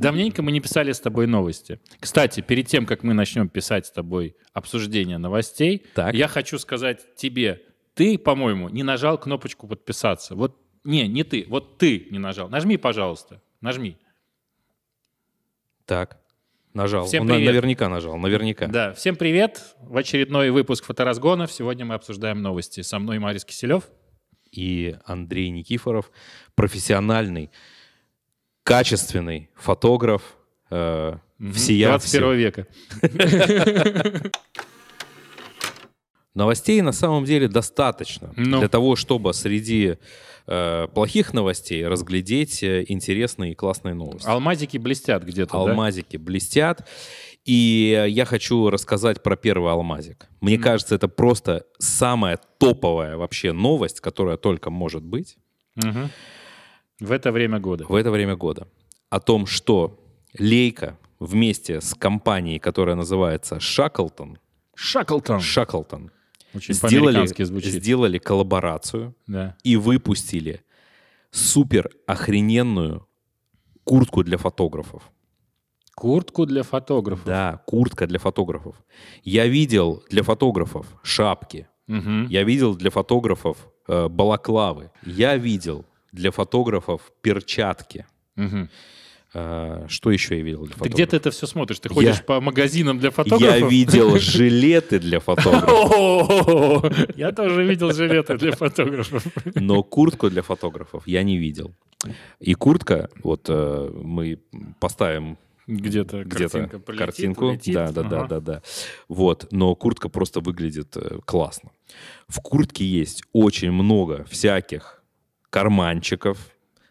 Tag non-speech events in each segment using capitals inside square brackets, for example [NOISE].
Давненько мы не писали с тобой новости. Кстати, перед тем, как мы начнем писать с тобой обсуждение новостей, Так. я хочу сказать тебе, ты, по-моему, не нажал кнопочку подписаться. Вот, не, не ты, вот ты не нажал. Нажми, пожалуйста, нажми. Так, нажал. Всем Он привет. наверняка нажал, наверняка. Да, всем привет. В очередной выпуск фоторазгонов. Сегодня мы обсуждаем новости. Со мной Марис Киселев. И Андрей Никифоров, профессиональный, качественный фотограф, э, всея 21 века. Новостей на самом деле достаточно Ну. для того, чтобы среди э, плохих новостей разглядеть э, интересные и классные новости. Алмазики блестят где-то, да? Алмазики блестят. И я хочу рассказать про первый алмазик. Мне кажется, это просто самая топовая вообще новость, которая только может быть Мгм. В это время года. в это время года. О том, что Лейка вместе с компанией, которая называется Shackleton, Шаклтон. Shackleton Очень сделали, сделали коллаборацию Да. и выпустили супер охрененную куртку для фотографов. Куртку для фотографов. Да, куртка для фотографов. Я видел для фотографов шапки. Мгм. Я видел для фотографов э, балаклавы. Я видел для фотографов перчатки. Э, что еще я видел для Ты фотографов? где ты это все смотришь? Ты ходишь Я- по магазинам для фотографов? Я видел [LAUGHS] жилеты для фотографов, Я тоже видел жилеты для фотографов. но куртку для фотографов я не видел. И куртка, вот э, мы поставим Где-то где-то картинка картинку. Да, да, да, Ага. да, да. Вот, но куртка просто выглядит э, классно. В куртке есть очень много всяких карманчиков,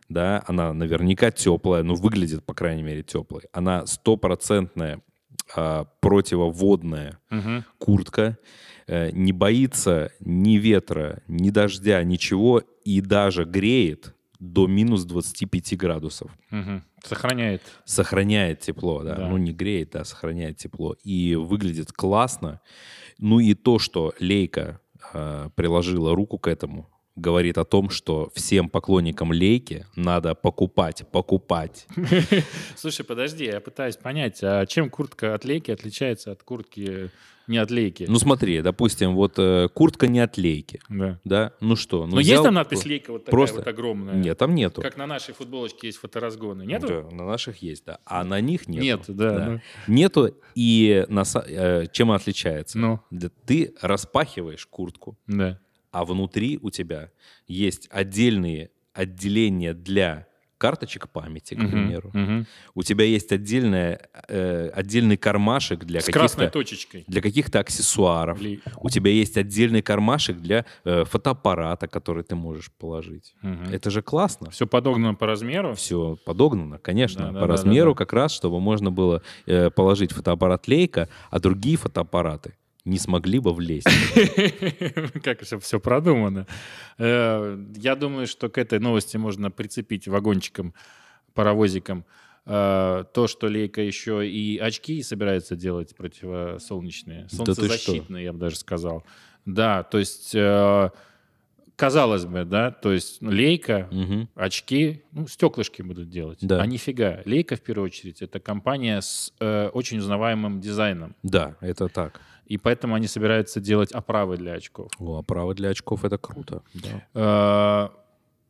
да, она наверняка теплая, ну, выглядит, по крайней мере, теплой. Она стопроцентная а, противоводная Мгм. куртка, э, не боится ни ветра, ни дождя, ничего, и даже греет до минус 25 градусов Мгм. Сохраняет. сохраняет тепло, да. Да. Ну, не греет, а сохраняет тепло. И выглядит классно. Ну и то, что Лейка э, приложила руку к этому, говорит о том, что всем поклонникам Лейки надо покупать, покупать. [LAUGHS] Слушай, подожди, я пытаюсь понять, а чем куртка от лейки отличается от куртки не от лейки? Ну смотри, допустим, вот э, куртка не от Лейки, да. да? Ну что? Ну, Но есть взял- там надпись лейка вот такая просто- вот огромная? Нет, там нету. Как на нашей футболочке есть фоторазгоны. Нету? Да, на наших есть, да. А на них нету. Нет, да. ну. Нету, и на э, чем она отличается? Ну. Да ты распахиваешь куртку, Да. А внутри у тебя есть отдельные отделения для карточек памяти, к примеру. мгм. У тебя есть отдельная, э, отдельный кармашек для С красной каких-то точечкой. для каких-то аксессуаров. Ли- У тебя есть отдельный кармашек для э, фотоаппарата, который ты можешь положить. Мгм. Это же классно. Все подогнано по размеру. Все подогнано, конечно, Да, да, по да, размеру, да, да. как раз, чтобы можно было э, положить фотоаппарат Лейка, а другие фотоаппараты не смогли бы влезть. [LAUGHS] Как все, все продумано. Э, Я думаю, что к этой новости можно прицепить вагончиком, паровозиком э, то, что Лейка еще и очки собирается делать противосолнечные. Да Солнцезащитные, я бы даже сказал. Да, то есть, э, казалось бы, да, то есть ну, Лейка, Мгм. очки, ну, стеклышки будут делать. Да. А нифига. Лейка, в первую очередь, это компания с э, очень узнаваемым дизайном. Да, это так. И поэтому они собираются делать оправы для очков. О, оправа для очков это круто. Да. Э,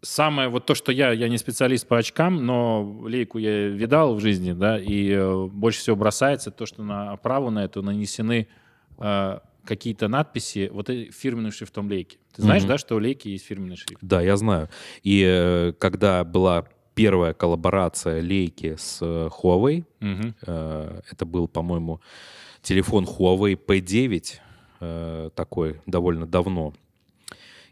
Самое вот то, что я, я не специалист по очкам, но лейку я видал в жизни, да, и э, больше всего бросается то, что на оправу на эту нанесены э, какие-то надписи вот фирменным шрифтом лейки. Ты знаешь, Мгм. да, что у лейки есть фирменный шрифт? Да, я знаю. И э, когда была первая коллаборация Лейки с Huawei, э, это был, по-моему, телефон Huawei P9, э, такой довольно давно.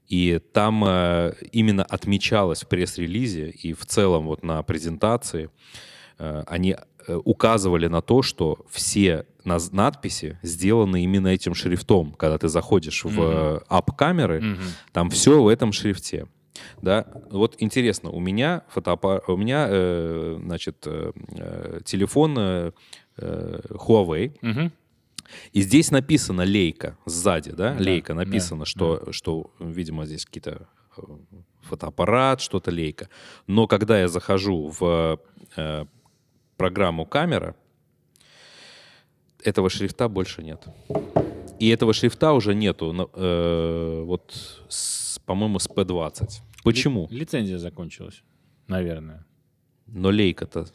И там э, именно отмечалось в пресс-релизе и в целом вот на презентации, э, они э, указывали на то, что все надписи сделаны именно этим шрифтом. Когда ты заходишь в э, ап-камеры, Мгм. там все в этом шрифте. Да, вот интересно, у меня фотоаппарат, у меня, э, значит, э, э, телефон э, э, Huawei, Мгм. И здесь написано лейка сзади, да, Да, лейка да, написано, что, что, видимо, здесь какие-то э, фотоаппарат, что-то лейка. Но когда я захожу в э, программу камера, этого шрифта больше нет. И этого шрифта уже нету, э, вот, по-моему, с P20. Почему? Ли- лицензия закончилась, наверное. Но лейка-то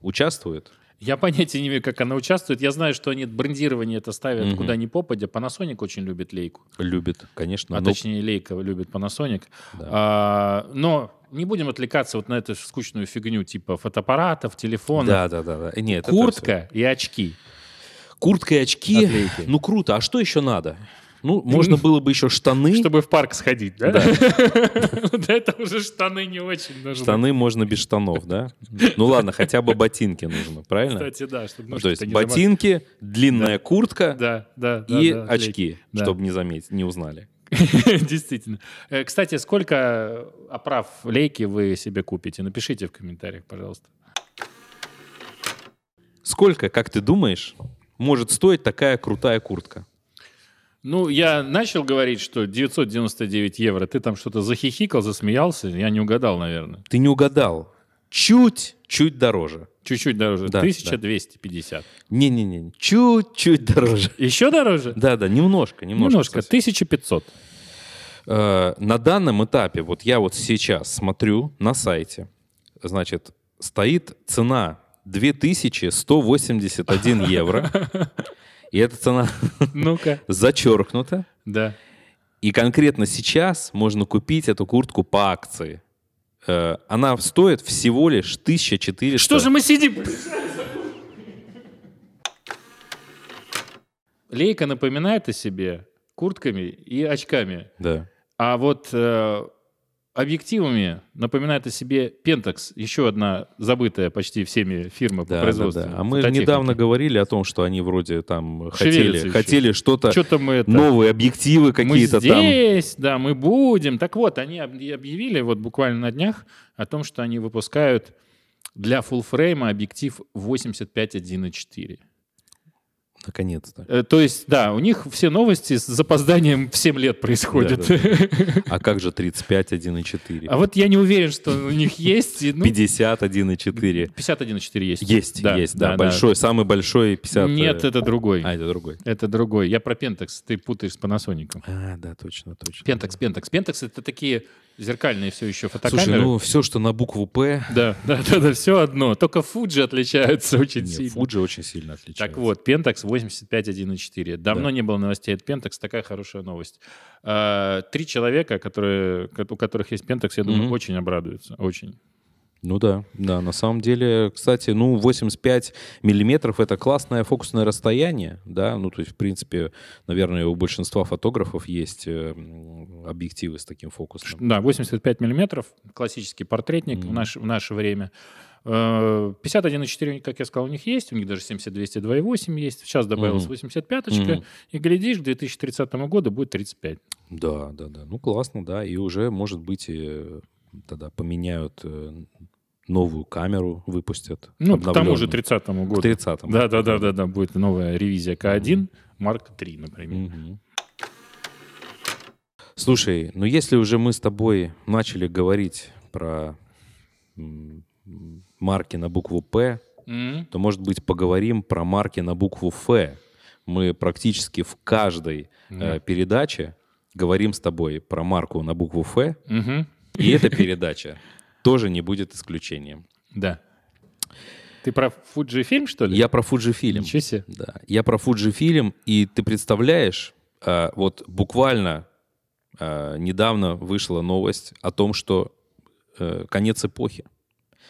участвует. Я понятия не имею, как она участвует. Я знаю, что они брендирование это ставят Мгм. куда ни попадя. Panasonic очень любит лейку. Любит, конечно. А но- точнее, лейка любит Panasonic. Да. А, но не будем отвлекаться вот на эту скучную фигню типа фотоаппаратов, телефонов. Да, да, да, да. Нет, это Куртка и очки. Куртка и очки. Ну круто. А что еще надо? Ну, можно было бы еще штаны. Чтобы в парк сходить, да? [LAUGHS] Да. Это уже штаны не очень нужны. Штаны можно без штанов, да? Ну ладно, хотя бы ботинки нужно, правильно? Кстати, да, чтобы То есть ботинки, длинная куртка и очки, чтобы не заметить, не узнали. [LAUGHS] Действительно. Э, Кстати, сколько оправ лейки вы себе купите? Напишите в комментариях, пожалуйста. Сколько, как ты думаешь, может стоить такая крутая куртка? Ну, я начал говорить, что 999 евро. Ты там что-то захихикал, засмеялся. Я не угадал, наверное. Ты не угадал. Чуть-чуть дороже. Чуть-чуть дороже. Да, 1250. Не-не-не, чуть-чуть дороже. Еще дороже? Да-да, немножко, немножко. Немножко. совсем. 1500. Э, На данном этапе, вот я вот сейчас смотрю на сайте, значит, стоит цена 2181 евро. [LAUGHS] И эта цена Ну-ка. [LAUGHS] зачеркнута. Да. И конкретно сейчас можно купить эту куртку по акции. Э, Она стоит всего лишь 1400. Что же мы сидим? Лейка напоминает о себе куртками и очками. Да. А вот э, объективами напоминает о себе Pentax, еще одна забытая почти всеми фирма по Да, да, производству. да. А мы недавно говорили о том, что они вроде там хотели, еще. хотели что-то, Что-то мы это... новые объективы мы какие-то там. здесь, да, мы будем. Так вот, они об- объявили вот буквально на днях о том, что они выпускают для full фрейма объектив 85 1.4. Наконец-то. Э, То есть, да, у них все новости с запозданием в 7 лет происходят. [LAUGHS] А как же 35 1.4? А вот я не уверен, что у них есть. ну, 50 1.4? 51.4 есть. Есть, есть, да, большой, самый большой 50. Нет, э, это другой. А, это другой. Это другой. Я про Pentax, ты путаешь с Panasonic. А, да, точно, точно. Pentax, Pentax. Pentax — это такие зеркальные все еще фотокамеры. Слушай, ну все, что на букву П, Да, [LAUGHS] да, да, да, все одно. Только Fuji отличаются очень нет, сильно. Fuji очень сильно отличается. Так вот, Pentax 85 1.4. Давно Да. не было новостей от Pentax, такая хорошая новость. А, Три человека, которые, у которых есть Pentax, я думаю, Мгм. очень обрадуются. Очень. Ну да, да, на самом деле, кстати, ну 85 миллиметров это классное фокусное расстояние, да, ну то есть в принципе, наверное, у большинства фотографов есть э, объективы с таким фокусом. Да, 85 миллиметров, классический портретник в, Мгм. наше, в наше время. Э, 51,4, как я сказал, у них есть, у них даже 70-200 2.8 есть, сейчас добавилась Мгм. 85-очка, Мгм. и глядишь, к 2030 году будет 35. Да, да, да, ну классно, да, и уже, может быть, и тогда поменяют э, новую камеру, выпустят. Ну, к тому же обновленную. 30 К году. 30 Да, да, да, да, да, будет новая ревизия К1, Марк 3, например. Мгм. Слушай, ну если уже мы с тобой начали говорить про марки на букву П, М. то, может быть, поговорим про марки на букву Ф. Мы практически в каждой э, передаче говорим с тобой про марку на букву Ф, Мгм. и эта передача [LAUGHS] тоже не будет исключением. Да. Ты про Fujifilm, что ли? Я про Fujifilm. Ничего себе. Да, я про Fujifilm, и ты представляешь, э, вот буквально э, недавно вышла новость о том, что э, конец эпохи.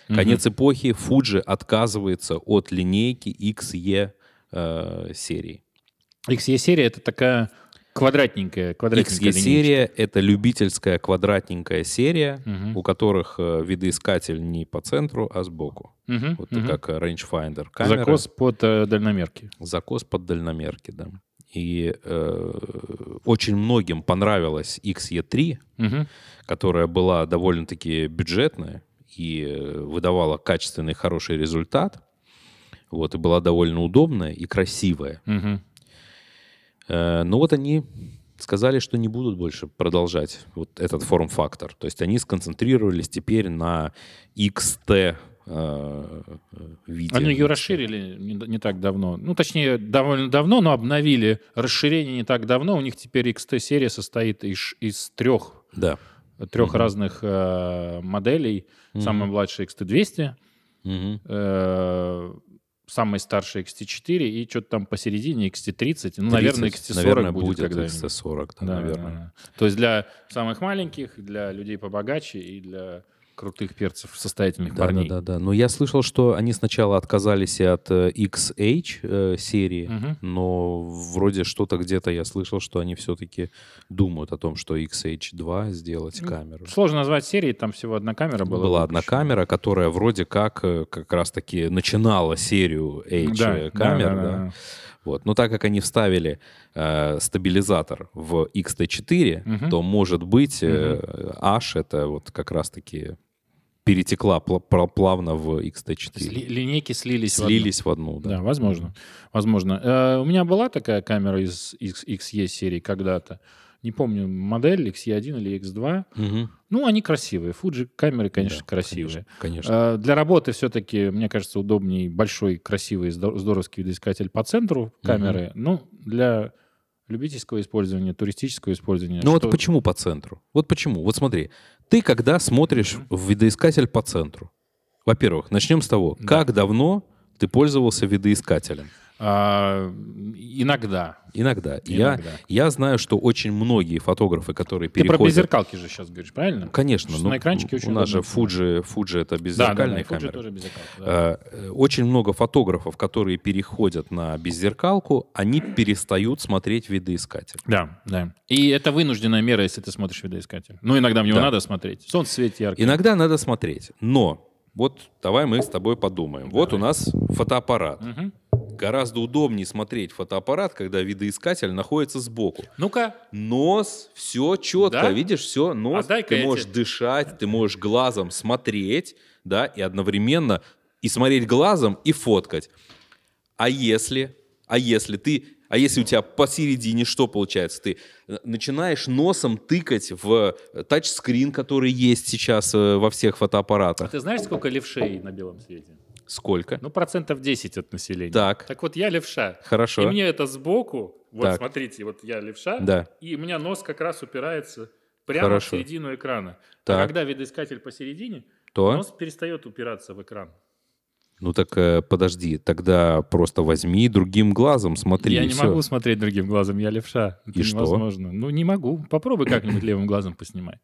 Конец эпохи Fuji отказывается от линейки XE серии. XE-серия — это такая квадратненькая, квадратненькая. XE-серия — это любительская квадратненькая серия, Мгм. у которых э, видоискатель не по центру, а сбоку. Мгм, Вот мгм. как э, rangefinder камера. Закос под э, дальномерки. Закос под дальномерки, да. И э, очень многим понравилась XE3, Мгм. которая была довольно-таки бюджетная и э, выдавала качественный хороший результат. Вот, и была довольно удобная и красивая. Мгм. Э, но вот они сказали, что не будут больше продолжать вот этот форм-фактор. То есть они сконцентрировались теперь на XT э, виде. Они ее расширили не, не так давно. Ну, точнее, довольно давно, но обновили расширение не так давно. У них теперь XT-серия состоит из, из трех, Да. трех Мгм. разных э, моделей. Мгм. Самая младшая XT200, Мгм. э, самый старший XT4 и что-то там посередине XT30. Ну, 30, наверное, XT40 наверное, будет, будет когда-нибудь. XT40, да, Да, наверное. да, да. То есть для самых маленьких, для людей побогаче и для крутых перцев, состоятельных Да, парней. да, да, да. Но я слышал, что они сначала отказались от э, XH э, серии, Мгм. но вроде что-то где-то я слышал, что они все-таки думают о том, что XH2 сделать Ну, камеру. Сложно назвать серией, там всего одна камера была. Была одна камера, которая вроде как э, как раз-таки начинала серию H Да, э, да, да. да, да. Вот. Но так как они вставили э, стабилизатор в XT4, Мгм. то, может быть, э, H это вот как раз-таки перетекла пла- пла- плавно в То есть ли- XT4. линейки слились, в одну. Слились в одну, да. Да, возможно. Возможно. Э, у меня была такая камера из X- XE серии когда-то. Не помню, модель XE1 или X2. Мгм. Ну, они красивые. Fuji камеры, конечно, Да, красивые. Конечно. Э, Для работы все-таки, мне кажется, удобнее большой, красивый, здор- здоровский видоискатель по центру камеры. Ну, для любительского использования, туристического использования. Ну вот что- почему по центру? Вот почему? Вот смотри, ты когда смотришь в видоискатель по центру, во-первых, начнем с того, Да. как давно ты пользовался видоискателем? А, иногда. Иногда. Я, Иногда. я знаю, что очень многие фотографы, которые Ты про переходят... беззеркалки же сейчас говоришь, правильно? Конечно. Что ну, на экранчике очень У нас же Fuji, Fuji это Да, да, да, беззеркальные и Fuji тоже беззеркалка. да. Э, Очень много фотографов, которые переходят на беззеркалку, они перестают смотреть видоискатель. Да, да. И это вынужденная мера, если ты смотришь видоискатель. Ну, иногда в него Да. надо смотреть. Солнце светит ярко. Иногда надо смотреть, но вот давай мы с тобой подумаем. Вот у нас фотоаппарат. Мгм. Гораздо удобнее смотреть фотоаппарат, когда видоискатель находится сбоку. Ну-ка, Нос, все четко, Да? видишь, все, нос. А ты можешь тебе- дышать, ты можешь глазом смотреть, да, и одновременно и смотреть глазом, и фоткать. А если, а если ты, а если у тебя посередине что получается? Ты э, начинаешь носом тыкать в э, тачскрин, который есть сейчас э, во всех а фотоаппаратах. ты знаешь, сколько левшей на белом свете? Сколько? Ну, процентов 10 от населения. Так. Так вот, я левша. Хорошо. И мне это сбоку, вот Так. смотрите, вот я левша, Да. и у меня нос как раз упирается прямо Хорошо. в середину экрана. Так. А когда видоискатель посередине, То? нос перестает упираться в экран. Ну так э, подожди, тогда просто возьми другим глазом, смотри. я не всё. могу смотреть другим глазом, я левша. Это И что? невозможно. Ну, не могу. Попробуй как-нибудь левым глазом поснимай.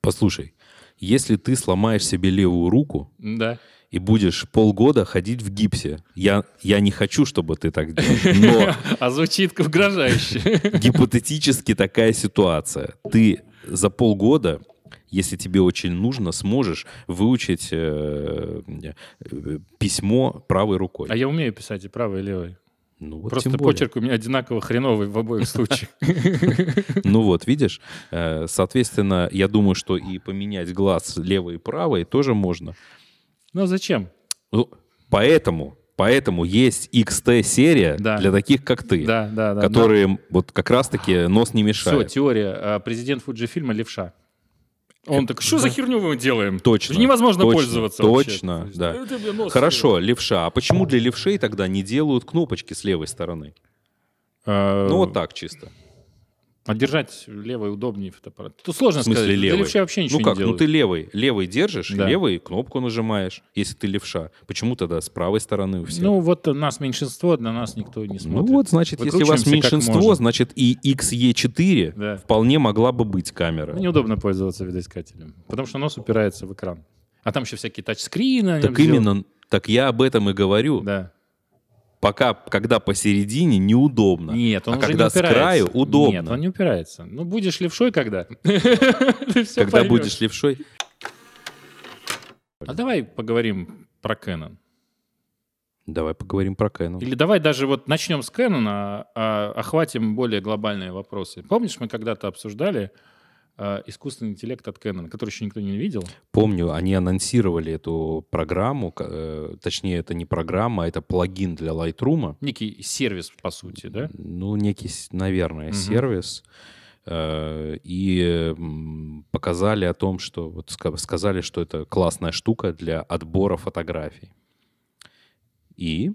Послушай, если ты сломаешь себе левую руку Да. И будешь полгода ходить в гипсе, я, я не хочу, чтобы ты так делал, [LAUGHS] А звучит угрожающе. но [LAUGHS] гипотетически такая ситуация. Ты за полгода, если тебе очень нужно, сможешь выучить э, э, письмо правой рукой. А я умею писать и правой, и левой. Ну, вот Просто почерк у меня одинаково хреновый в обоих случаях. [LAUGHS] Ну вот, видишь, э, соответственно, я думаю, что и поменять глаз левый и правый тоже можно. А зачем? Ну, поэтому, поэтому есть XT-серия Да. для таких, как ты, Да, да, да. которые вот как раз-таки нос не Все, мешает. теория. А, Президент Фуджифильма левша. Он такой, что за херню мы делаем? Точно, Это невозможно точно, пользоваться вообще». точно, То есть, да. «Это Хорошо, левша. А почему для левшей тогда не делают кнопочки с левой стороны? А, Ну вот так чисто. А держать левой удобнее фотоаппарат. Тут сложно В смысле сказать. Для левый? левши вообще ничего Ну как, не ну делают. ты левый, левый держишь, Да. левой кнопку нажимаешь, если ты левша. Почему тогда с правой стороны у всех? Ну вот нас меньшинство, на нас никто не Ну смотрит. вот, значит, если у вас меньшинство, значит и XE4 Да. вполне могла бы быть камера. Ну, Неудобно пользоваться видоискателем, потому что нос упирается в экран. А там еще всякие тачскрины. Так именно, так я об этом и говорю. Да. Пока, когда посередине, неудобно. Нет, он а уже когда не с упирается. краю, удобно. Нет, он не упирается. Ну, будешь левшой когда? [LAUGHS] Когда будешь левшой. А давай поговорим про Canon. Давай поговорим про Canon. Или давай даже вот начнем с Canon, а, а охватим более глобальные вопросы. Помнишь, мы когда-то обсуждали искусственный интеллект от Canon, который еще никто не видел? Помню, они анонсировали эту программу, э, точнее, это не программа, а это плагин для Lightroom. Некий сервис, по сути, да? Ну, некий, наверное, Мгм. сервис. э, и показали о том, что вот ска- сказали, что это классная штука для отбора фотографий. И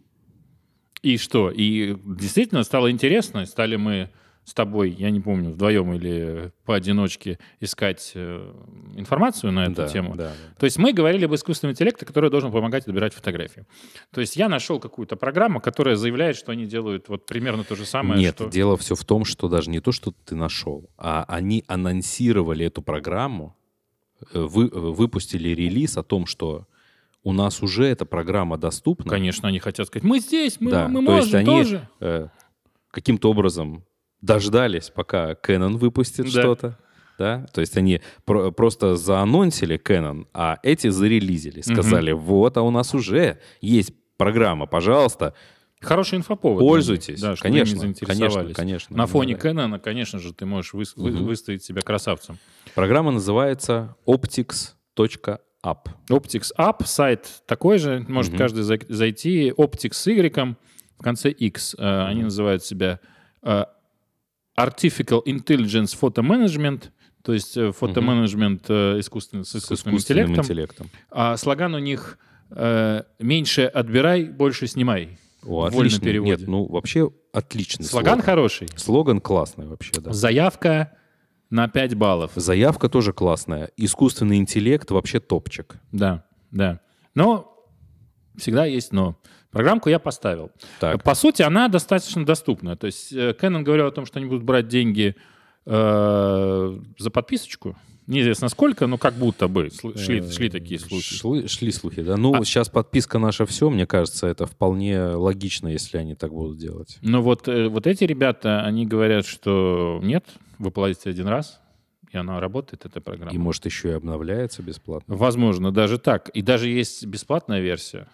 И что? И действительно стало интересно. Стали мы с тобой, я не помню, вдвоем или поодиночке искать э, информацию на эту да, тему. да, да. То есть мы говорили об искусственном интеллекте, который должен помогать отбирать фотографии. То есть я нашел какую-то программу, которая заявляет, что они делают вот примерно то же самое. Нет, что... дело все в том, что даже не то, что ты нашел, а они анонсировали эту программу, э, вы, э, выпустили релиз о том, что у нас уже эта программа доступна. Конечно, они хотят сказать, мы здесь, мы, Да, мы то можем есть они тоже. э, каким-то образом дождались, пока Canon выпустит Да. что-то. Да? То есть они про- просто заанонсили Canon, а эти зарелизили. Сказали, вот, а у нас уже есть программа, пожалуйста, Хороший инфоповод. пользуйтесь. Да, чтобы конечно, конечно, заинтересовались. конечно. На фоне Да. Кэнона, конечно же, ты можешь вы- Мгм. выставить себя красавцем. Программа называется optics.app. Optics App, сайт такой же, может Мгм. каждый зай- зайти. Optics с Y, в конце X. Э, Они называют себя э, Artificial Intelligence Photo Management, то есть э, фотоменеджмент э, искусственный, с С искусственным, искусственным интеллектом. интеллектом. А слоган у них э, «Меньше отбирай, больше снимай». О, отличный. переводе. Нет, ну вообще отличный Слоган слоган. хороший. Слоган классный вообще, да. Заявка на 5 баллов. Заявка тоже классная. Искусственный интеллект вообще топчик. Да, да. Но всегда есть но. Программку я поставил. Так. По сути, она достаточно доступна. То есть э, Canon говорил о том, что они будут брать деньги э, за подписочку. Неизвестно сколько, но как будто бы шли, шли такие слухи. Шли, шли слухи, да. Ну, А- сейчас подписка наша все, мне кажется, это вполне логично, если они так будут делать. Но вот, э, вот эти ребята, они говорят, что нет, вы платите один раз, и она работает, эта программа. И, может, еще и обновляется бесплатно. Возможно, даже так. И даже есть бесплатная версия.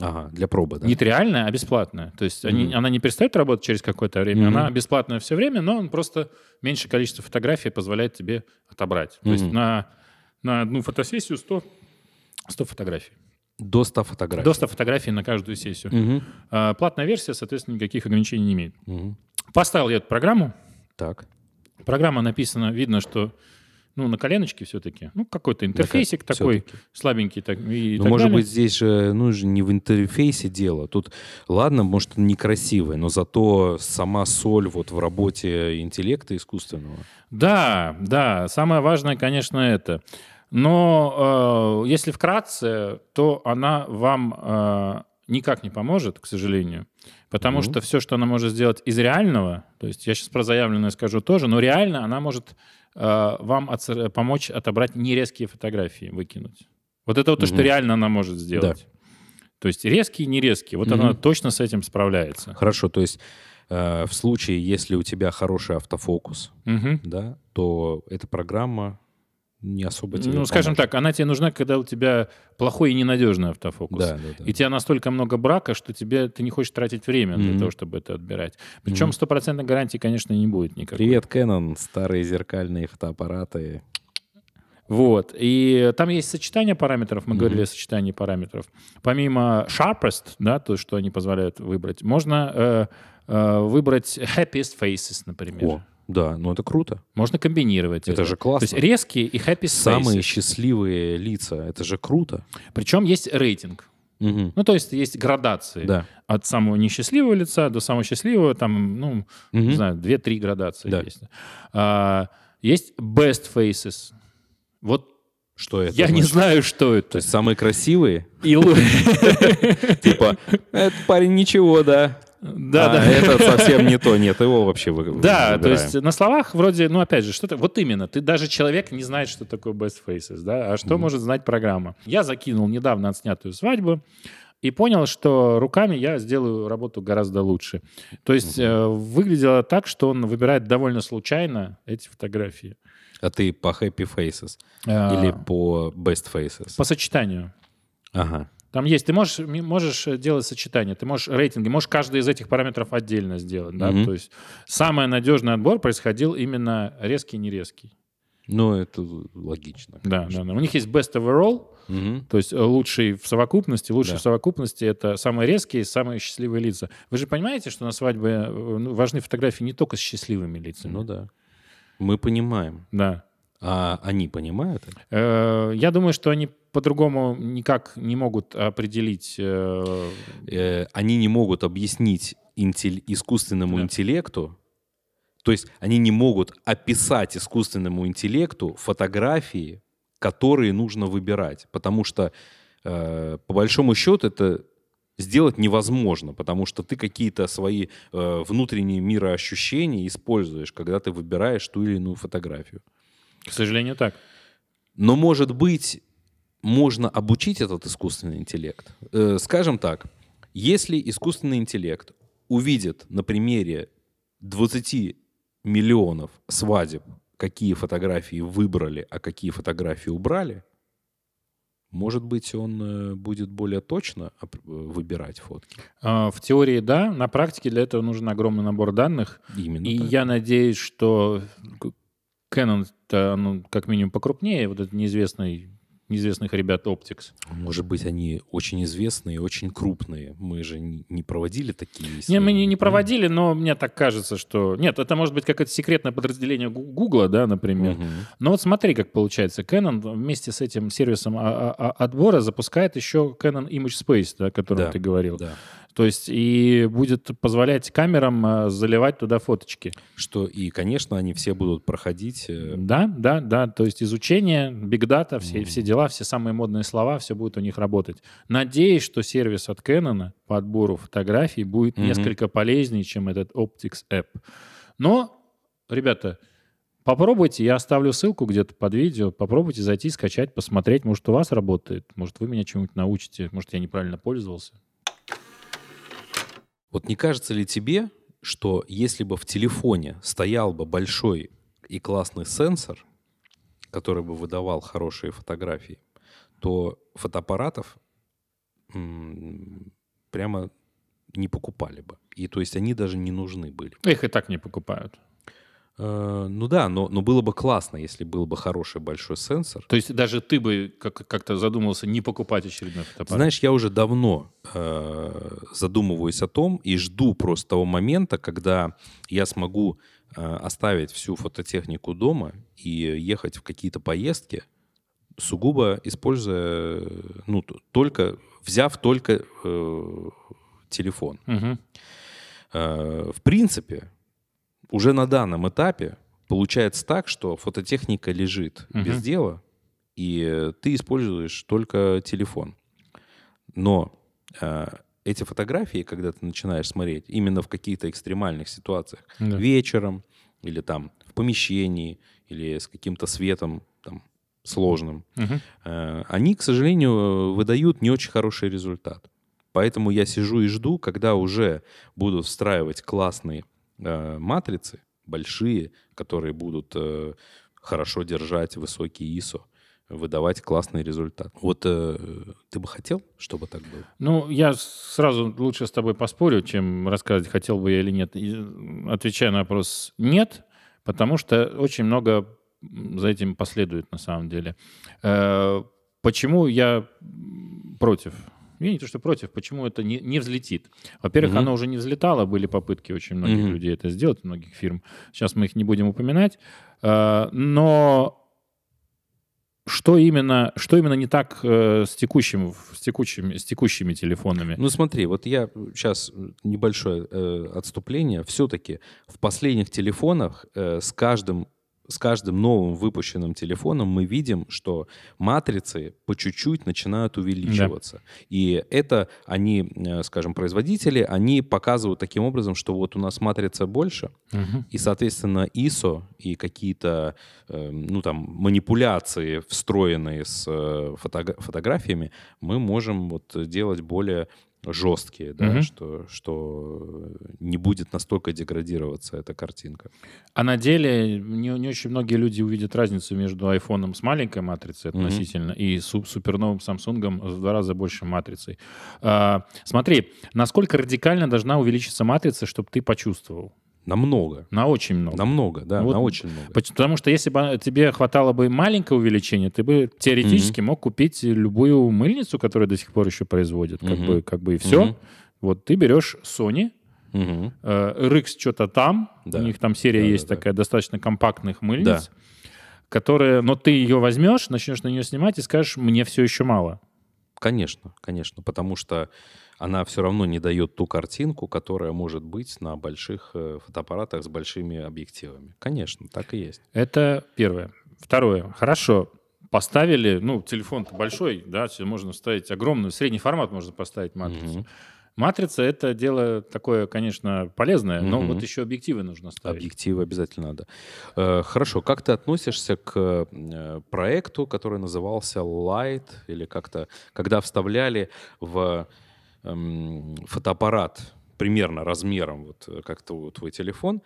Ага, для пробы, да? Не реальная, а бесплатная. То есть они- Мгм. она не перестает работать через какое-то время, Мгм. она бесплатная все время, но он просто меньшее количество фотографий позволяет тебе отобрать. То есть на, на одну фотосессию 100, 100 фотографий. До 100 фотографий. До 100 фотографий на каждую сессию. Мгм, А, платная версия, соответственно, никаких ограничений не имеет. мгм. Поставил я эту программу. Так. Программа написана, видно, что ну, на коленочке все-таки. Ну, какой-то интерфейсик ко- такой всё-таки. слабенький. Так, и Ну, так может далее. быть, здесь же, ну, же не в интерфейсе дело. Тут, ладно, может, он некрасивый, но зато сама соль вот в работе интеллекта искусственного. Да, да, самое важное, конечно, это. Но э, если вкратце, то она вам э, никак не поможет, к сожалению, потому Мгм. что все, что она может сделать из реального, то есть я сейчас про заявленное скажу тоже, но реально она может вам отсор- помочь отобрать нерезкие фотографии, выкинуть. Вот это вот то, что реально она может сделать. То есть резкие нерезкие. Вот Мгм. она точно с этим справляется. Хорошо, то есть э, в случае, если у тебя хороший автофокус, Мгм. да, то эта программа не особо тебе Ну, скажем поможет. так, она тебе нужна, когда у тебя плохой и ненадежный автофокус. Да, да, да. И у тебя настолько много брака, что тебе ты не хочешь тратить время для Мгм. того, чтобы это отбирать. Причем стопроцентной гарантии, конечно, не будет никакой. Привет, Canon, старые зеркальные фотоаппараты. Вот. И там есть сочетание параметров. Мы Мгм. говорили о сочетании параметров. Помимо sharpest, да, то, что они позволяют выбрать, можно э, э, выбрать happiest faces, например. О, да, ну это круто. Можно комбинировать Это это. же То классно. есть резкие и happiest Самые faces. счастливые лица, это же круто. Причем есть рейтинг. Мгм. Ну, то есть есть градации. Да. От самого несчастливого лица до самого счастливого, там, ну, Мгм. не знаю, 2-3 градации Да. есть. А, есть best faces. Вот Что это? я не значит? знаю, что это. То есть самые красивые? И [LAUGHS] Типа, этот парень ничего, да. Да, А да. этот [LAUGHS] совсем не то. Нет, его вообще вы- Да, то выбираем. есть на словах вроде, ну опять же, что-то, вот именно, ты даже человек не знает, что такое best faces, да, а что Мгм. может знать программа. Я закинул недавно отснятую свадьбу и понял, что руками я сделаю работу гораздо лучше. То есть э, выглядело так, что он выбирает довольно случайно эти фотографии. А ты по Happy Faces А, или по Best Faces? по сочетанию. Ага. Там есть, ты можешь, можешь э, делать сочетание, ты можешь рейтинги, можешь каждый из этих параметров отдельно сделать, да, Мгм. то есть самый надежный отбор происходил именно резкий, нерезкий. Ну, это логично. Да, конечно. да, да. У них есть best overall, Мгм. то есть э, лучший в совокупности. Лучший Да. в совокупности это самые резкие, самые счастливые лица. Вы же понимаете, что на свадьбе э, ну, важны фотографии не только с счастливыми лицами. Ну да. Мы понимаем. Да. А они понимают? Я думаю, что они по-другому никак не могут определить. э, Э, Они не могут объяснить интель- искусственному Да. интеллекту, то есть они не могут описать искусственному интеллекту фотографии, которые нужно выбирать, потому что э, по большому счету это сделать невозможно, потому что ты какие-то свои э, внутренние мироощущения используешь, когда ты выбираешь ту или иную фотографию. К сожалению, так. Но, может быть, можно обучить этот искусственный интеллект. Э, скажем так, если искусственный интеллект увидит на примере 20 миллионов свадеб, какие фотографии выбрали, а какие фотографии убрали, может быть, он э, будет более точно э, выбирать фотки. А, В теории, да. На практике для этого нужен огромный набор данных. Именно И так. я надеюсь, что Canon, ну, как минимум покрупнее, вот этот неизвестный, неизвестных ребят Optics. Может быть, они очень известные, очень крупные. Мы же не проводили такие Не, мы не, не проводили, но мне так кажется, что... Нет, это может быть какое-то секретное подразделение Гугла, да, например. Мгм. Но вот смотри, как получается. Canon вместе с этим сервисом а- а- а- отбора запускает еще Canon Image Space, да, о котором Да, ты говорил. Да. То есть и будет позволять камерам а, заливать туда фоточки. Что и, конечно, они все будут проходить. э, Да, да, да. То есть изучение, бигдата, все, Мгм. все дела, все самые модные слова, все будет у них работать. Надеюсь, что сервис от Canon по отбору фотографий будет Мгм. несколько полезнее, чем этот Optics App. Но, ребята, попробуйте, я оставлю ссылку где-то под видео, попробуйте зайти, скачать, посмотреть, может, у вас работает, может, вы меня чему-нибудь научите, может, я неправильно пользовался. Вот не кажется ли тебе, что если бы в телефоне стоял бы большой и классный сенсор, который бы выдавал хорошие фотографии, то фотоаппаратов м, прямо не покупали бы. И то есть они даже не нужны были. Их и так не покупают. Э, ну да, но, но было бы классно, если был бы хороший большой сенсор. То есть даже ты бы как- как-то задумался не покупать очередной фотоаппарат. Знаешь, я уже давно э, задумываюсь о том и жду просто того момента, когда я смогу э, оставить всю фототехнику дома и ехать в какие-то поездки, сугубо используя, ну, только, взяв только э, телефон. Мгм. Э, в принципе, уже на данном этапе получается так, что фототехника лежит Мгм. без дела, и ты используешь только телефон. Но э, эти фотографии, когда ты начинаешь смотреть именно в каких-то экстремальных ситуациях, Да. вечером или там в помещении, или с каким-то светом там, сложным, Мгм. э, они, к сожалению, выдают не очень хороший результат. Поэтому я сижу и жду, когда уже будут встраивать классные э, матрицы, большие, которые будут э, хорошо держать высокий ISO, выдавать классный результат. Вот э, ты бы хотел, чтобы так было? Ну, я сразу лучше с тобой поспорю, чем рассказывать, хотел бы я или нет. Отвечая на вопрос «нет», потому что очень много за этим последует на самом деле. Почему я против? Я не то, что против, почему это не, не взлетит. Во-первых, Мгм. оно уже не взлетало, были попытки очень многих Мгм. людей это сделать, многих фирм. Сейчас мы их не будем упоминать. Э, Но что именно, что именно не так э, с, текущим, с, текущими, с текущими телефонами? Ну смотри, вот я сейчас небольшое э, отступление. Все-таки в последних телефонах э, с каждым с каждым новым выпущенным телефоном мы видим, что матрицы по чуть-чуть начинают увеличиваться. И это они, э, скажем, производители, они показывают таким образом, что вот у нас матрица больше, Мгм. и, соответственно, ISO и какие-то, э, ну, там, манипуляции, встроенные с э, фотографиями, мы можем вот делать более жесткие, да, Мгм. что, что не будет настолько деградироваться эта картинка. А на деле не, не очень многие люди увидят разницу между айфоном с маленькой матрицей относительно и су- суперновым с в два раза больше матрицей. А, смотри, насколько радикально должна увеличиться матрица, чтобы ты почувствовал? Намного. На очень много. Намного, да, Вот на очень много. Потому что если бы тебе хватало бы маленького увеличения, ты бы теоретически мог купить любую мыльницу, которую до сих пор еще производят. Как, Мгм. бы, как бы и все. Мгм. Вот ты берешь Sony, Мгм. Э, RX что-то там, Да. у них там серия Да, да, есть да. такая достаточно компактных мыльниц, которые, но ты ее возьмешь, начнешь на нее снимать и скажешь, мне все еще мало. Конечно, конечно, потому что она все равно не дает ту картинку, которая может быть на больших э, фотоаппаратах с большими объективами. Конечно, так и есть. Это первое. Второе. Хорошо. Поставили, ну, телефон большой, да, можно вставить огромную, средний формат можно поставить матрицу. Мгм. Матрица — это дело такое, конечно, полезное, но Мгм. вот еще объективы нужно ставить. Объективы обязательно надо. Э, Хорошо, как ты относишься к э, проекту, который назывался Light, или как-то, когда вставляли в эм, фотоаппарат примерно размером, вот э, как твой телефон,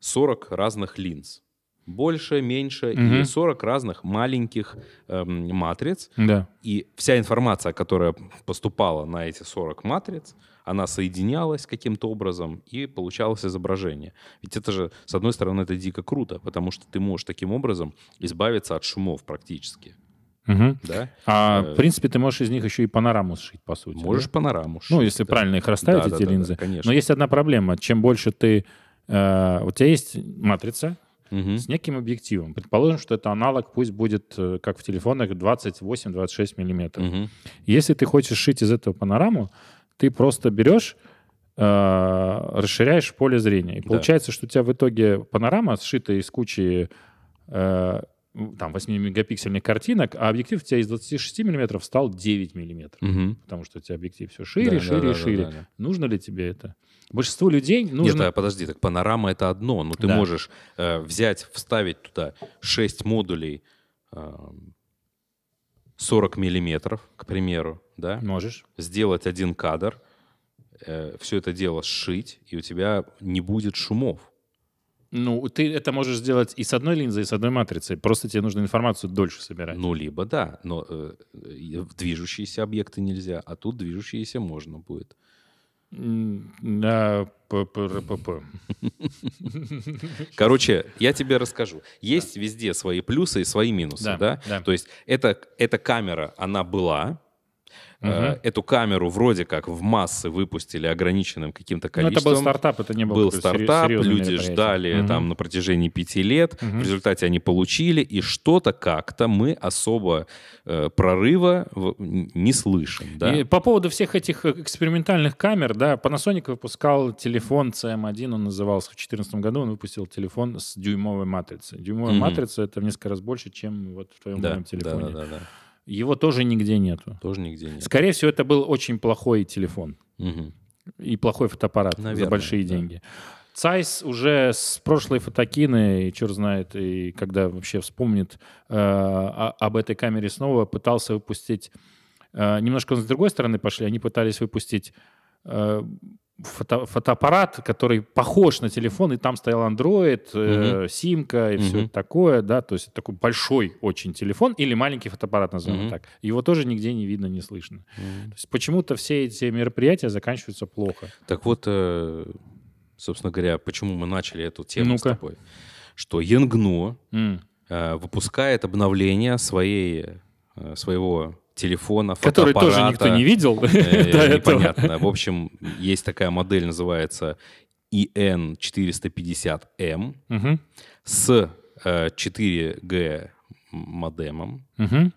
40 разных линз. Больше, меньше, и Мгм. 40 разных маленьких эм, матриц. Да. И вся информация, которая поступала на эти 40 матриц, она соединялась каким-то образом и получалось изображение. Ведь это же, с одной стороны, это дико круто, потому что ты можешь таким образом избавиться от шумов практически. Мгм. Да? А, Э, в принципе, ты можешь из них еще и панораму сшить, по сути. Можешь да? панораму Ну, сшить, если да. правильно их расставить, Да, да, эти да, да, линзы. конечно. Но есть одна проблема. Чем больше ты... э, у тебя есть матрица Мгм. с неким объективом. Предположим, что это аналог, пусть будет, э, как в телефонах, 28-26 миллиметров. Мгм. Если ты хочешь шить из этого панораму, ты просто берешь, э, расширяешь поле зрения. И Да. получается, что у тебя в итоге панорама сшита из кучи э, там 8-мегапиксельных картинок, а объектив у тебя из 26 миллиметров стал 9 миллиметров. Мгм. Потому что у тебя объектив все шире, Да, да, шире да, да, шире. да, да. Нужно ли тебе это? Большинству людей Нет, нужно... а подожди, так панорама это одно, но ты Да. можешь э, взять, вставить туда 6 модулей э, 40 миллиметров, к примеру, да, Можешь. сделать один кадр, все это дело сшить, и у тебя не будет шумов. Ну, ты это можешь сделать и с одной линзой, и с одной матрицей. Просто тебе нужно информацию дольше собирать. Ну, либо да, но э, э, движущиеся объекты нельзя, а тут движущиеся можно будет. Да. [LAUGHS] Короче, я тебе расскажу. Есть везде свои плюсы и свои минусы, Да, да? да. То есть эта, эта камера, она была. Мгм. Эту камеру вроде как в массы выпустили ограниченным каким-то Ну, это был количеством. стартап, это не был был стартап, люди ждали Мгм. там на протяжении пяти лет. Мгм. В результате они получили, и что-то как-то мы особо э, прорыва не слышим. Да? И по поводу всех этих э, экспериментальных камер, да, Panasonic выпускал телефон CM1, он назывался в 2014 году, он выпустил телефон с дюймовой матрицей. Дюймовая Мгм. матрица — это в несколько раз больше, чем вот в твоем да, моем да, телефоне. да, да, да. Его тоже нигде нету. Тоже нигде нет. Скорее всего, это был очень плохой телефон Мгм. и плохой фотоаппарат за Наверное, большие да. деньги. Цайс уже с прошлой фотокины, и черт знает, и когда вообще вспомнит э, об этой камере снова, пытался выпустить... э, немножко с другой стороны пошли. Они пытались выпустить э, фото- фотоаппарат, который похож на телефон, и там стоял Android, э, симка и все Мгм. такое, да, то есть такой большой очень телефон или маленький фотоаппарат, назовем Мгм. так. Его тоже нигде не видно, не слышно. Мгм. То есть почему-то все эти мероприятия заканчиваются плохо. Так вот, э, собственно говоря, почему мы начали эту тему Ну-ка. с тобой? Что Янгну М. э, выпускает обновление своей, э, своего телефона, Который тоже никто не видел Э. [LAUGHS] Непонятно. В общем, есть такая модель, называется EN450M Мгм. с э, 4G модемом. Мгм.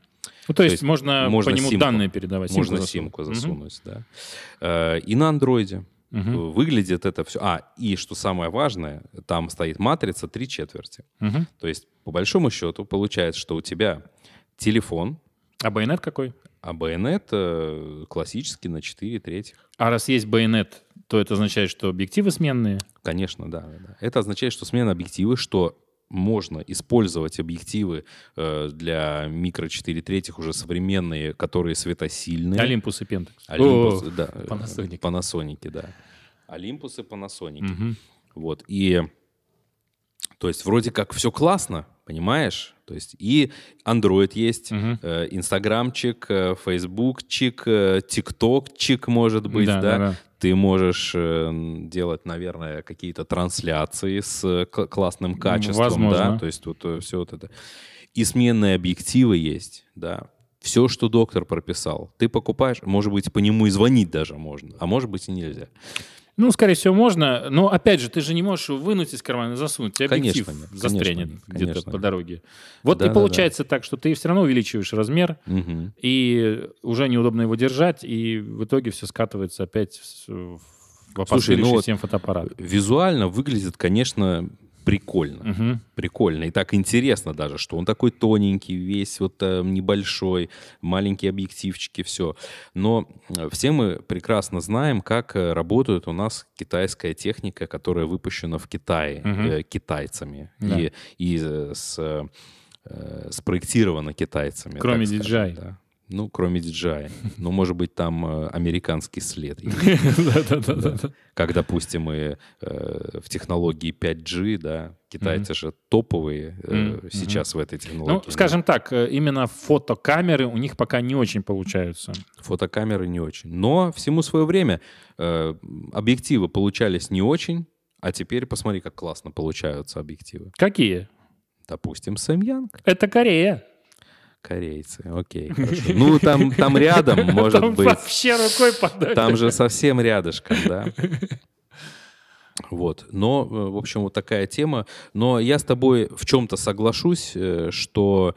Ну, то есть, есть можно, можно по нему симку- данные передавать. Можно засунуть. симку засунуть, да. Э, И на андроиде. Мгм. Выглядит это все... А, и что самое важное, там стоит матрица 3 четверти. Мгм. То есть, по большому счету, получается, что у тебя телефон, А байонет какой? а байонет э, классический на 4 третьих. А раз есть байонет, то это означает, что объективы сменные? Конечно, да, да. Это означает, что смена объективы, что можно использовать объективы э, для микро 4 третьих уже современные, которые светосильные. Олимпус и Пентекс. Олимпус, О, да. Panasonic. Panasonic, да. Олимпус и Panasonic. мгм. Вот, и то есть вроде как все классно, понимаешь? То есть и Android есть, Мгм. э, Инстаграмчик, э, Фейсбукчик, э, ТикТокчик, может быть, Да, да? да, да. Ты можешь э, делать, наверное, какие-то трансляции с э, классным качеством, возможно. да? То есть вот все вот это. И сменные объективы есть, да? Все, что доктор прописал, ты покупаешь, может быть, по нему и звонить даже можно, а может быть и нельзя. Ну, скорее всего, можно. Но, опять же, ты же не можешь его вынуть из кармана засунуть. Объектив Конечно, нет, застрянет конечно, где-то конечно. по дороге. Вот Да, и да, получается так, что ты все равно увеличиваешь размер, Мгм. и уже неудобно его держать, и в итоге все скатывается опять в, в Слушай, ну вот- всем фотоаппарат. Визуально выглядит, конечно, прикольно. Мгм. Прикольно. И так интересно даже, что он такой тоненький, весь вот э, небольшой, маленькие объективчики, все. Но э, все мы прекрасно знаем, как э, работает у нас китайская техника, которая выпущена в Китае Мгм. э, китайцами Да. и, и э, с, э, спроектирована китайцами. Кроме так скажем, DJI. да. Ну, кроме DJI. Ну, может быть, там э, американский след. Как, допустим, и э, в технологии 5G, да, китайцы же топовые э, сейчас в этой технологии. Ну, скажем так, именно фотокамеры у них пока не очень получаются. Фотокамеры не очень. Но всему свое время объективы получались не очень, а теперь посмотри, как классно получаются объективы. Какие? Допустим, Сэм Янг, Это Корея. Корейцы, окей, хорошо. Ну, там, там рядом, [LAUGHS] может Там быть. вообще рукой подать. Там же совсем рядышком, да. Вот. Но, э, в общем, вот такая тема. Но я с тобой в чем-то соглашусь, э, что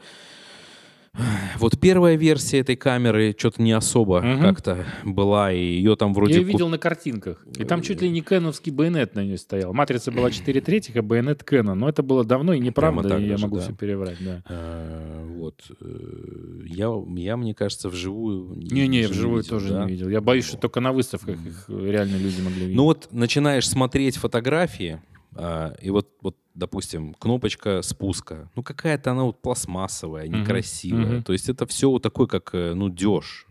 вот первая версия этой камеры что-то не особо Мгм. как-то была, и ее там вроде... Я ее видел на картинках. И там чуть ли не кэновский байонет на ней стоял. Матрица была [CLEARS THROAT] 4 третьих, а байонет Кэна. Но это было давно и неправда, так и я даже, могу да. все переврать, да. Э, Вот. э, Я, я, мне кажется, вживую... Не-не, же вживую видел, тоже да. не видел. Я боюсь, что только на выставках их реально люди могли видеть. Ну вот начинаешь смотреть фотографии, а, и вот, вот, допустим, кнопочка спуска, ну какая-то она вот пластмассовая, некрасивая. мгм. То есть это все вот такой, как, э, ну, деж.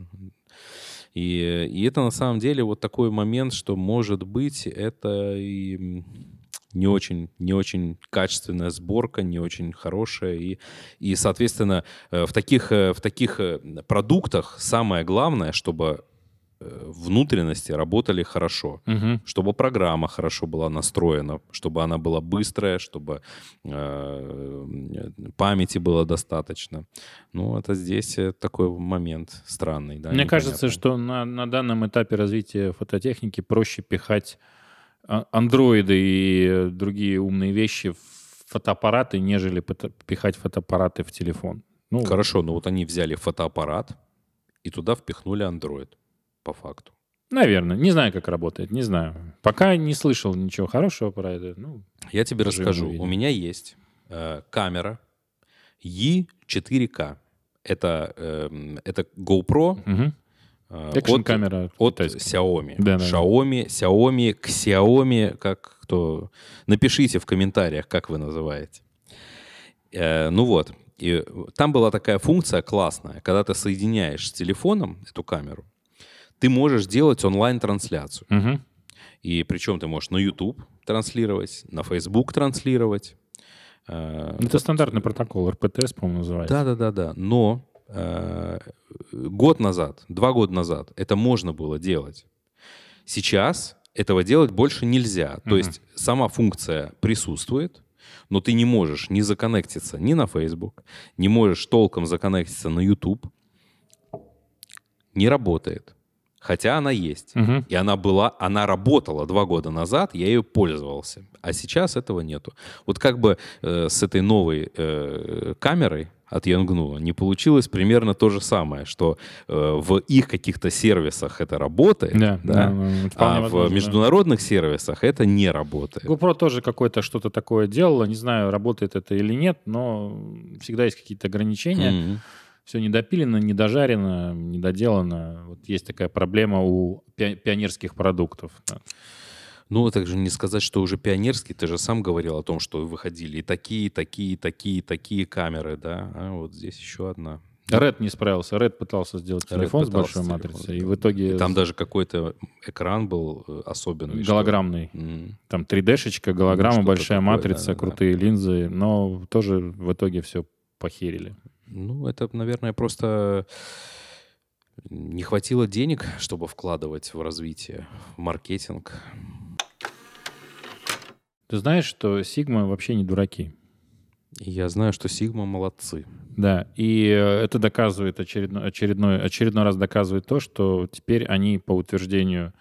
И, и это на самом деле вот такой момент, что, может быть, это и не очень, не очень качественная сборка, не очень хорошая. И, и соответственно, э, в таких, э, в таких продуктах самое главное, чтобы внутренности работали хорошо Мгм. чтобы программа хорошо была настроена, чтобы она была быстрая, чтобы э, памяти было достаточно. Ну, это здесь э, такой момент странный. Да, Мне непонятный. кажется, что на, на данном этапе развития фототехники проще пихать а- андроиды и э, другие умные вещи в фотоаппараты, нежели пихать фотоаппараты в телефон. Ну, Хорошо, но вот они взяли фотоаппарат и туда впихнули Android, по факту. наверное. Не знаю, как работает, не знаю. Пока не слышал ничего хорошего про это. Ну, Я тебе расскажу. увидим. У меня есть э, камера E4K. Это, эм, это GoPro мгм. э, от- камера от китайская. Xiaomi. Да, да. Xiaomi, Xiaomi, к Xiaomi, как кто... Напишите в комментариях, как вы называете. Э, ну вот, и там была такая функция классная. Когда ты соединяешь с телефоном эту камеру, ты можешь делать онлайн-трансляцию. Мгм. И причем ты можешь на YouTube транслировать, на Facebook транслировать. Э, Это стандартный протокол, РПТС, по-моему, называется. да, да, да, да. Но э, год назад, два года назад это можно было делать. Сейчас этого делать больше нельзя. То Мгм. есть сама функция присутствует, но ты не можешь не законнектиться ни на Facebook, не можешь толком законнектиться на YouTube. Не работает. Хотя она есть. Мгм. И она была, она работала два года назад, я ее пользовался. А сейчас этого нету. Вот как бы э, с этой новой э, камерой от Янгну не получилось примерно то же самое, что э, в их каких-то сервисах это работает, Да, да, да, ну, а возможно, в да. международных сервисах это не работает. GoPro тоже какое-то что-то такое делала. Не знаю, работает это или нет, но всегда есть какие-то ограничения. Мгм. Все недопилено, недожарено, недоделано. Вот есть такая проблема у пи- пионерских продуктов. да. Ну, так же не сказать, что уже пионерский. Ты же сам говорил о том, что выходили и такие, такие, такие, такие камеры, да. А вот здесь еще одна. Red не справился. Red пытался сделать Red телефон с большой телефон, матрицей, и в итоге И там даже какой-то экран был э, особенный. голограммный. М. Там 3D-шечка, голограмма, что-то большая такое, матрица, да, да, да. крутые линзы, но тоже в итоге все похерили. Ну, это, наверное, просто не хватило денег, чтобы вкладывать в развитие, в маркетинг. Ты знаешь, что Sigma вообще не дураки. Я знаю, что Sigma молодцы. Да, и э, это доказывает очередной, очередной, очередной раз доказывает то, что теперь они по утверждению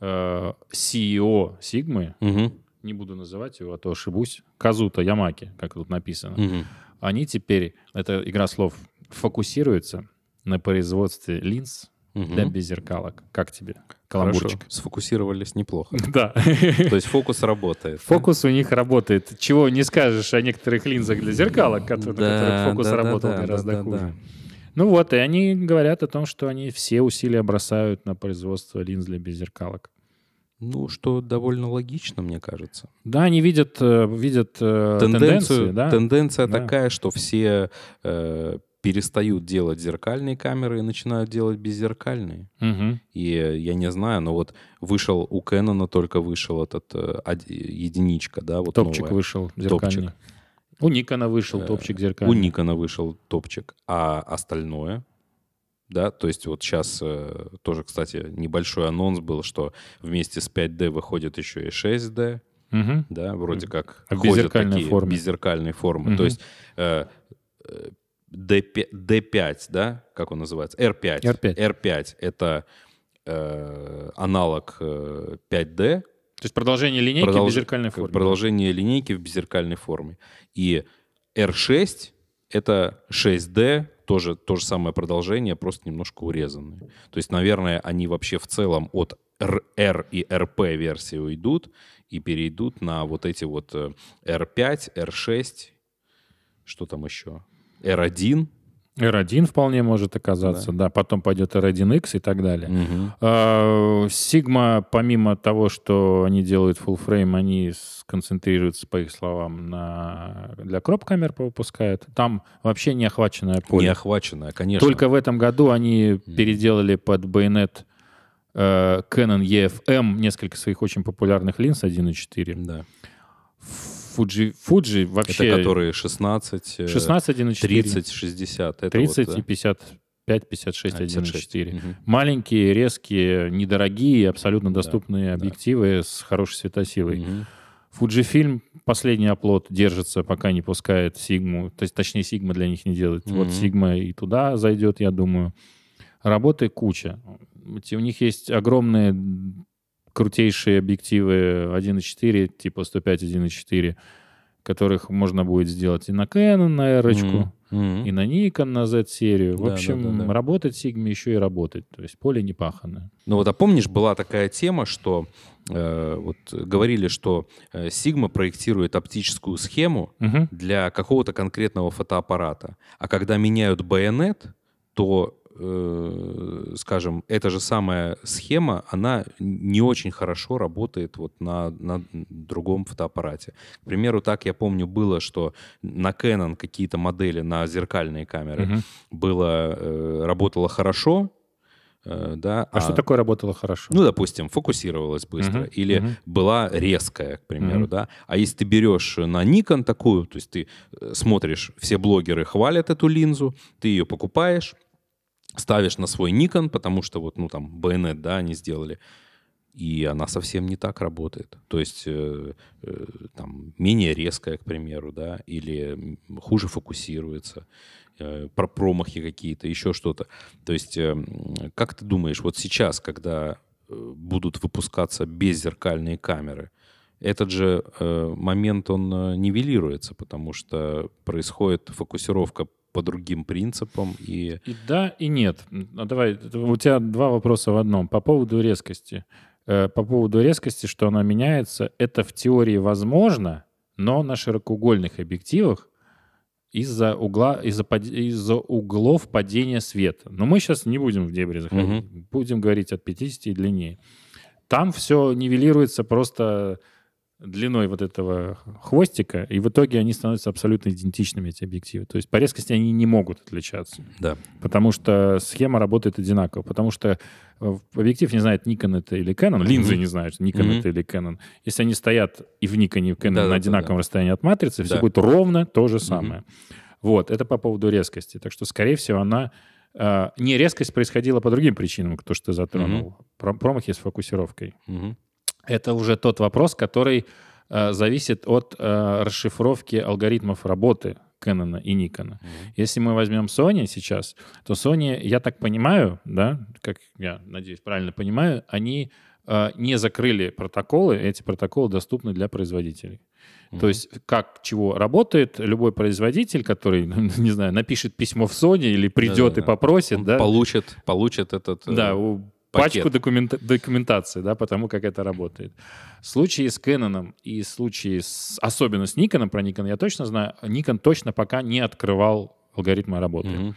э, CEO Sigma, Мгм. не буду называть его, а то ошибусь, Казута Ямаки, как тут написано, Мгм. Они теперь, это игра слов, фокусируются на производстве линз Мгм. для беззеркалок. Как тебе? Хорошо, Каламбурчик. сфокусировались неплохо. Да. То есть фокус работает. Фокус у них работает. Чего не скажешь о некоторых линзах для зеркалок, на которых фокус работал гораздо хуже. Ну вот, и они говорят о том, что они все усилия бросают на производство линз для беззеркалок. Ну, что довольно логично, мне кажется. Да, они видят, э, видят э, Тенденцию, тенденции, да? тенденция Да. такая, что все э, перестают делать зеркальные камеры и начинают делать беззеркальные. Мгм. И э, я не знаю, но вот вышел у Кэнона только вышел этот единичка, да, вот Топчик новая. вышел зеркальный. У Никона вышел топчик У зеркальный. Никона вышел топчик, а остальное, да, то есть вот сейчас тоже, кстати, небольшой анонс был, что вместе с 5D выходит еще и 6D, Мгм. да, вроде как А ходят такие форме. беззеркальные формы. Мгм. То есть э, э, D5, D5, да, как он называется? R5. R5. R5 — это э, аналог э, 5D, То есть продолжение линейки Продолж- в беззеркальной форме. Продолжение линейки в беззеркальной форме. И R6 — это 6D, тоже то же самое продолжение, просто немножко урезанное. То есть, наверное, они вообще в целом от R, и RP версии уйдут и перейдут на вот эти вот э, R5, R6, что там еще? R1. R1 вполне может оказаться, да. Потом пойдет R1X и так далее. Sigma, помимо того, что они делают full frame, они сконцентрируются, по их словам, на для кроп камер выпускают. Там вообще не охваченное поле. Не охваченная, конечно. Только в этом году они переделали под байонет э, Canon EFM несколько своих очень популярных линз 1.4. Да. Fuji, Fuji вообще... Это которые 16, э, 16 1.4. 30, 60. Это 30 вот, и да? 55, 56 А, 56. 1.4. Мгм. Маленькие, резкие, недорогие, абсолютно Да, доступные да. объективы с хорошей светосилой. Мгм. Fujifilm последний оплот держится, пока не пускает Sigma. То есть, точнее, Sigma для них не делает. Вот Мгм. Sigma и туда зайдет, я думаю. Работы куча. У них есть огромные крутейшие объективы 1.4, типа 105 1.4, которых можно будет сделать и на Canon, на R, Мгм. Мгм. и на Nikon, на Z-серию. В Да, да, общем, да, да. работать Sigma еще и работать. То есть поле не паханное. Ну вот, а помнишь, была такая тема, что э, вот говорили, что э, Sigma проектирует оптическую схему Мгм. для какого-то конкретного фотоаппарата, а когда меняют байонет, то, э, скажем, эта же самая схема, она не очень хорошо работает вот на, на другом фотоаппарате. К примеру, так я помню было, что на Canon какие-то модели на зеркальные камеры Мгм. было, э, работало хорошо, э, да, А, что такое работало хорошо? ну, допустим, фокусировалась быстро, Мгм, или мгм. была резкая, к примеру, Мгм. да. А если ты берешь на Nikon такую, то есть ты э, смотришь, все блогеры хвалят эту линзу, ты ее покупаешь, ставишь на свой Nikon, потому что вот, ну, там, байонет, да, они сделали, и она совсем не так работает. То есть э, э, там менее резкая, к примеру, да, или хуже фокусируется, э, про промахи какие-то, еще что-то. То есть э, как ты думаешь, вот сейчас, когда э, будут выпускаться беззеркальные камеры, этот же э, момент, он э, нивелируется, потому что происходит фокусировка по другим принципам, и И да, и нет. Ну, давай, у тебя два вопроса в одном. По поводу резкости. Э, По поводу резкости, что она меняется, это в теории возможно, но на широкоугольных объективах из-за угла, из-за, под- из-за углов падения света. Но мы сейчас не будем в дебри заходить. Будем говорить от 50 и длиннее. Там все нивелируется просто длиной вот этого хвостика, и в итоге они становятся абсолютно идентичными, эти объективы. То есть по резкости они не могут отличаться. да. Потому что схема работает одинаково. Потому что э, объектив не знает, Nikon это или Canon, линзы не знают, Nikon Мгм. это или Canon. Если они стоят и в Nikon, и в Canon Да-да-да-да. на одинаковом расстоянии от матрицы, все Да. будет ровно то же самое. Вот, это по поводу резкости. Так что, скорее всего, она... э, не резкость происходила по другим причинам, то, что ты затронул. Про- Промахи с фокусировкой. Мгм. Это уже тот вопрос, который э, зависит от э, расшифровки алгоритмов работы Canon и Nikon. Если мы возьмем Sony сейчас, то Sony, я так понимаю, да, как я надеюсь, правильно понимаю, они э, не закрыли протоколы, эти протоколы доступны для производителей. То есть как чего работает любой производитель, который, [LAUGHS] не знаю, напишет письмо в Sony или придет Да-да-да. и попросит, Он да, получит, получит этот... э, да, у-. Пачку документа- документации, да, потому как это работает. В случае с Canon и в случае с, особенно с Nikon, про Nikon я точно знаю, Nikon точно пока не открывал алгоритмы работы. Мгм.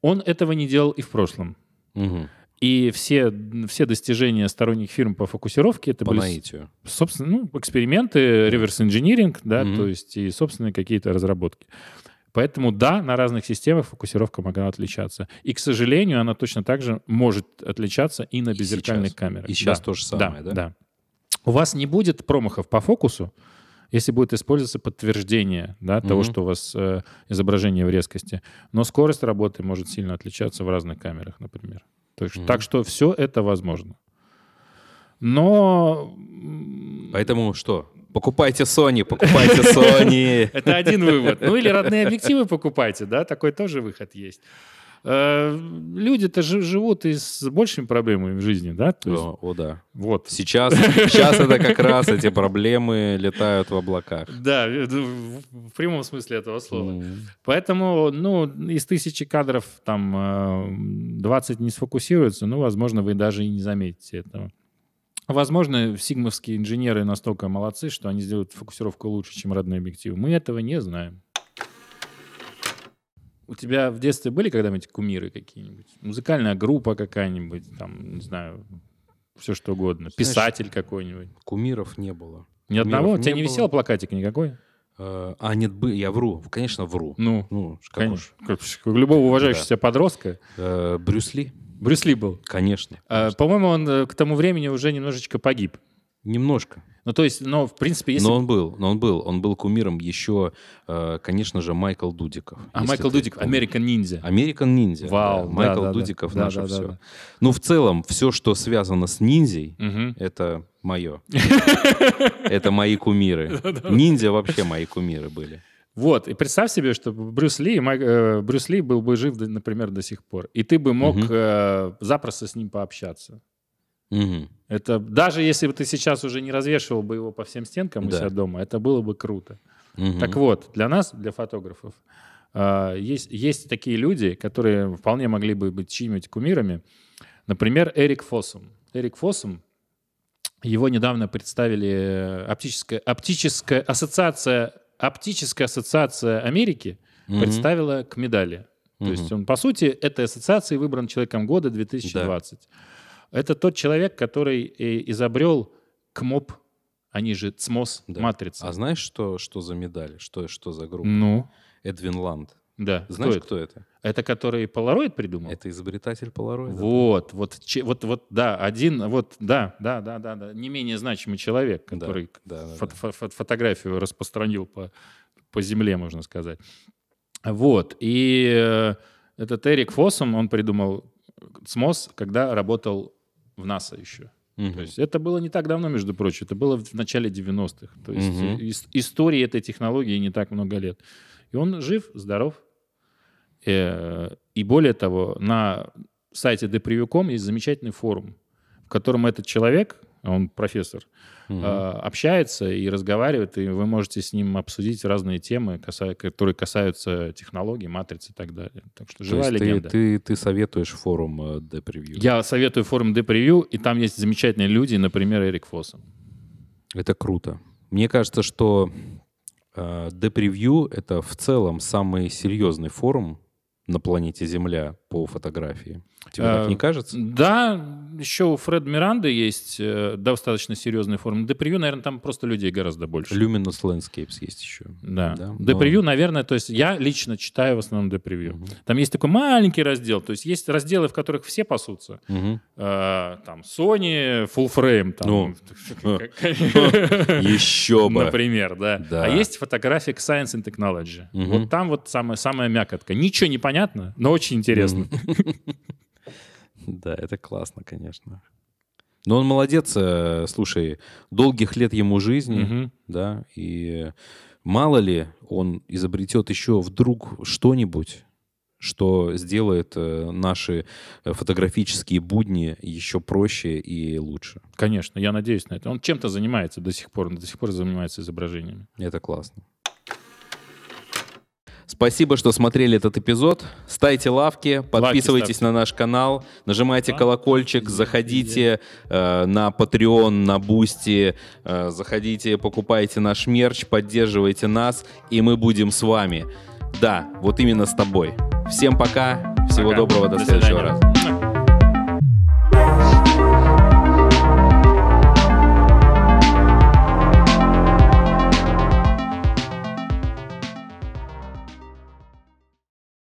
Он этого не делал и в прошлом. Мгм. И все, все достижения сторонних фирм по фокусировке это По были, наитию. собственно, ну, эксперименты, реверс-инжиниринг, да, Мгм. то есть и собственные какие-то разработки. Поэтому да, на разных системах фокусировка могла отличаться. И, к сожалению, она точно так же может отличаться и на беззеркальных камерах. И сейчас Да, то же самое, да? Да. У вас не будет промахов по фокусу, если будет использоваться подтверждение да, того, Мгм. что у вас э, изображение в резкости. Но скорость работы может сильно отличаться в разных камерах, например. То есть, Мгм. Так что все это возможно. Но Поэтому что? Покупайте Sony, [LAUGHS] покупайте Sony. это один вывод. Ну или родные объективы покупайте, да, такой тоже выход есть. Э, Люди-то жи- живут и с большими проблемами в жизни, да? То есть, О, о, да. вот. Сейчас, сейчас это как раз эти проблемы летают в облаках. Да, в прямом смысле этого слова. Поэтому, ну, из тысячи кадров там э, 20 не сфокусируется, ну, возможно, вы даже и не заметите этого. Возможно, сигмовские инженеры настолько молодцы, что они сделают фокусировку лучше, чем родные объективы. Мы этого не знаем. У тебя в детстве были когда-нибудь кумиры какие-нибудь? Музыкальная группа какая-нибудь, там, не знаю, все что угодно. Писатель какой-нибудь. Кумиров не было. Ни одного? У не тебя не было. висел плакатик никакой? Э, А, нет, бы- я вру. Конечно, вру. Ну, Ну, как уж. конечно. Как, как любого уважающего себя подростка. Э, Брюс Ли? Брюс Ли был. Конечно. А, По-моему, он э, к тому времени уже немножечко погиб. Немножко. Ну, то есть, но, в принципе, если... Но он был, но он был. Он был кумиром еще, э, конечно же, Майкл Дудиков. А Майкл ты Дудик, помнишь. American Ninja. Американ ниндзя. Вау, да. да, Майкл да, да. Дудиков Да, наше да, да, все. да. Ну, в целом, все, что связано с ниндзей, Мгм. это мое. [LAUGHS] Это мои кумиры. Ниндзя вообще мои кумиры были. Вот, и представь себе, что Брюс Ли, э, Брюс Ли был бы жив, например, до сих пор. И ты бы мог Мгм. э, запросто с ним пообщаться. Мгм. Это даже если бы ты сейчас уже не развешивал бы его по всем стенкам у Да. себя дома, это было бы круто. Мгм. Так вот, для нас, для фотографов, а, есть, есть такие люди, которые вполне могли бы быть чьими-нибудь кумирами. Например, Эрик Фоссум. Эрик Фоссум, его недавно представили э, оптическая, оптическая ассоциация, оптическая ассоциация Америки Мгм. представила к медали. То Мгм. есть он, по сути, этой ассоциацией выбран человеком года 2020. Это тот человек, который э, изобрел КМОП, они же ЦМОС, Да. матрица. А знаешь, что, что за медаль? Что, что за группа? Ну, Эдвин Ланд. Да. Знаешь, кто это? кто это? Это который Polaroid придумал? Это изобретатель Polaroid. Вот, вот, че- вот, вот, да, один, вот, да, да, да, да, да, не менее значимый человек, который да, да, фо- да. фо- фо- фотографию распространил по, по земле, можно сказать. Вот, и э, этот Эрик Фоссом, он придумал СМОС, когда работал в НАСА еще. Мгм. То есть это было не так давно, между прочим, это было в начале 90-х. То есть ис- истории этой технологии не так много лет. И он жив, здоров. Э, И более того, на сайте depreview.com есть замечательный форум, в котором этот человек, он профессор, э, общается и разговаривает, и вы можете с ним обсудить разные темы, которые касаются технологий, матриц и так далее. Так что То живая есть ты, легенда. ты, ты советуешь форум э, D-Preview? Я советую форум depreview, и там есть замечательные люди, например, Эрик Фоссом. Это круто. Мне кажется, что э, D-Preview — это в целом самый серьезный форум на планете Земля по фотографии. Тебе Э, так не кажется? Да, еще у Фред Миранды есть э, достаточно серьезный форум. Депревью, наверное, там просто людей гораздо больше. Luminous Landscapes есть еще. Да. Да, но- Депревью, наверное, то есть я лично читаю в основном депревью. Мгм. Там есть такой маленький раздел, то есть есть разделы, в которых все пасутся. Мгм. Э, там Sony, Full Frame, там, Ну. [LAUGHS] [LAUGHS] Еще бы. Например, да. Да. А есть фотография Science and Technology. Вот там вот самая, самая мякотка. Ничего не понятно, но очень интересно. [LAUGHS] Да, это классно, конечно. Но он молодец, э, слушай, долгих лет ему жизни, Мгм. да, и мало ли он изобретет еще вдруг что-нибудь, что сделает э, наши э, фотографические будни еще проще и лучше. Конечно, я надеюсь на это. Он чем-то занимается до сих пор, он до сих пор занимается изображениями. Это классно. Спасибо, что смотрели этот эпизод. Ставьте лавки, подписывайтесь ставьте. на наш канал, нажимайте Лайки, колокольчик, заходите э, на Patreon, на Boosty, э, заходите, покупайте наш мерч, поддерживайте нас, и мы будем с вами. Да, вот именно с тобой. Всем пока, всего Пока. доброго, до, До следующего свидания. раза.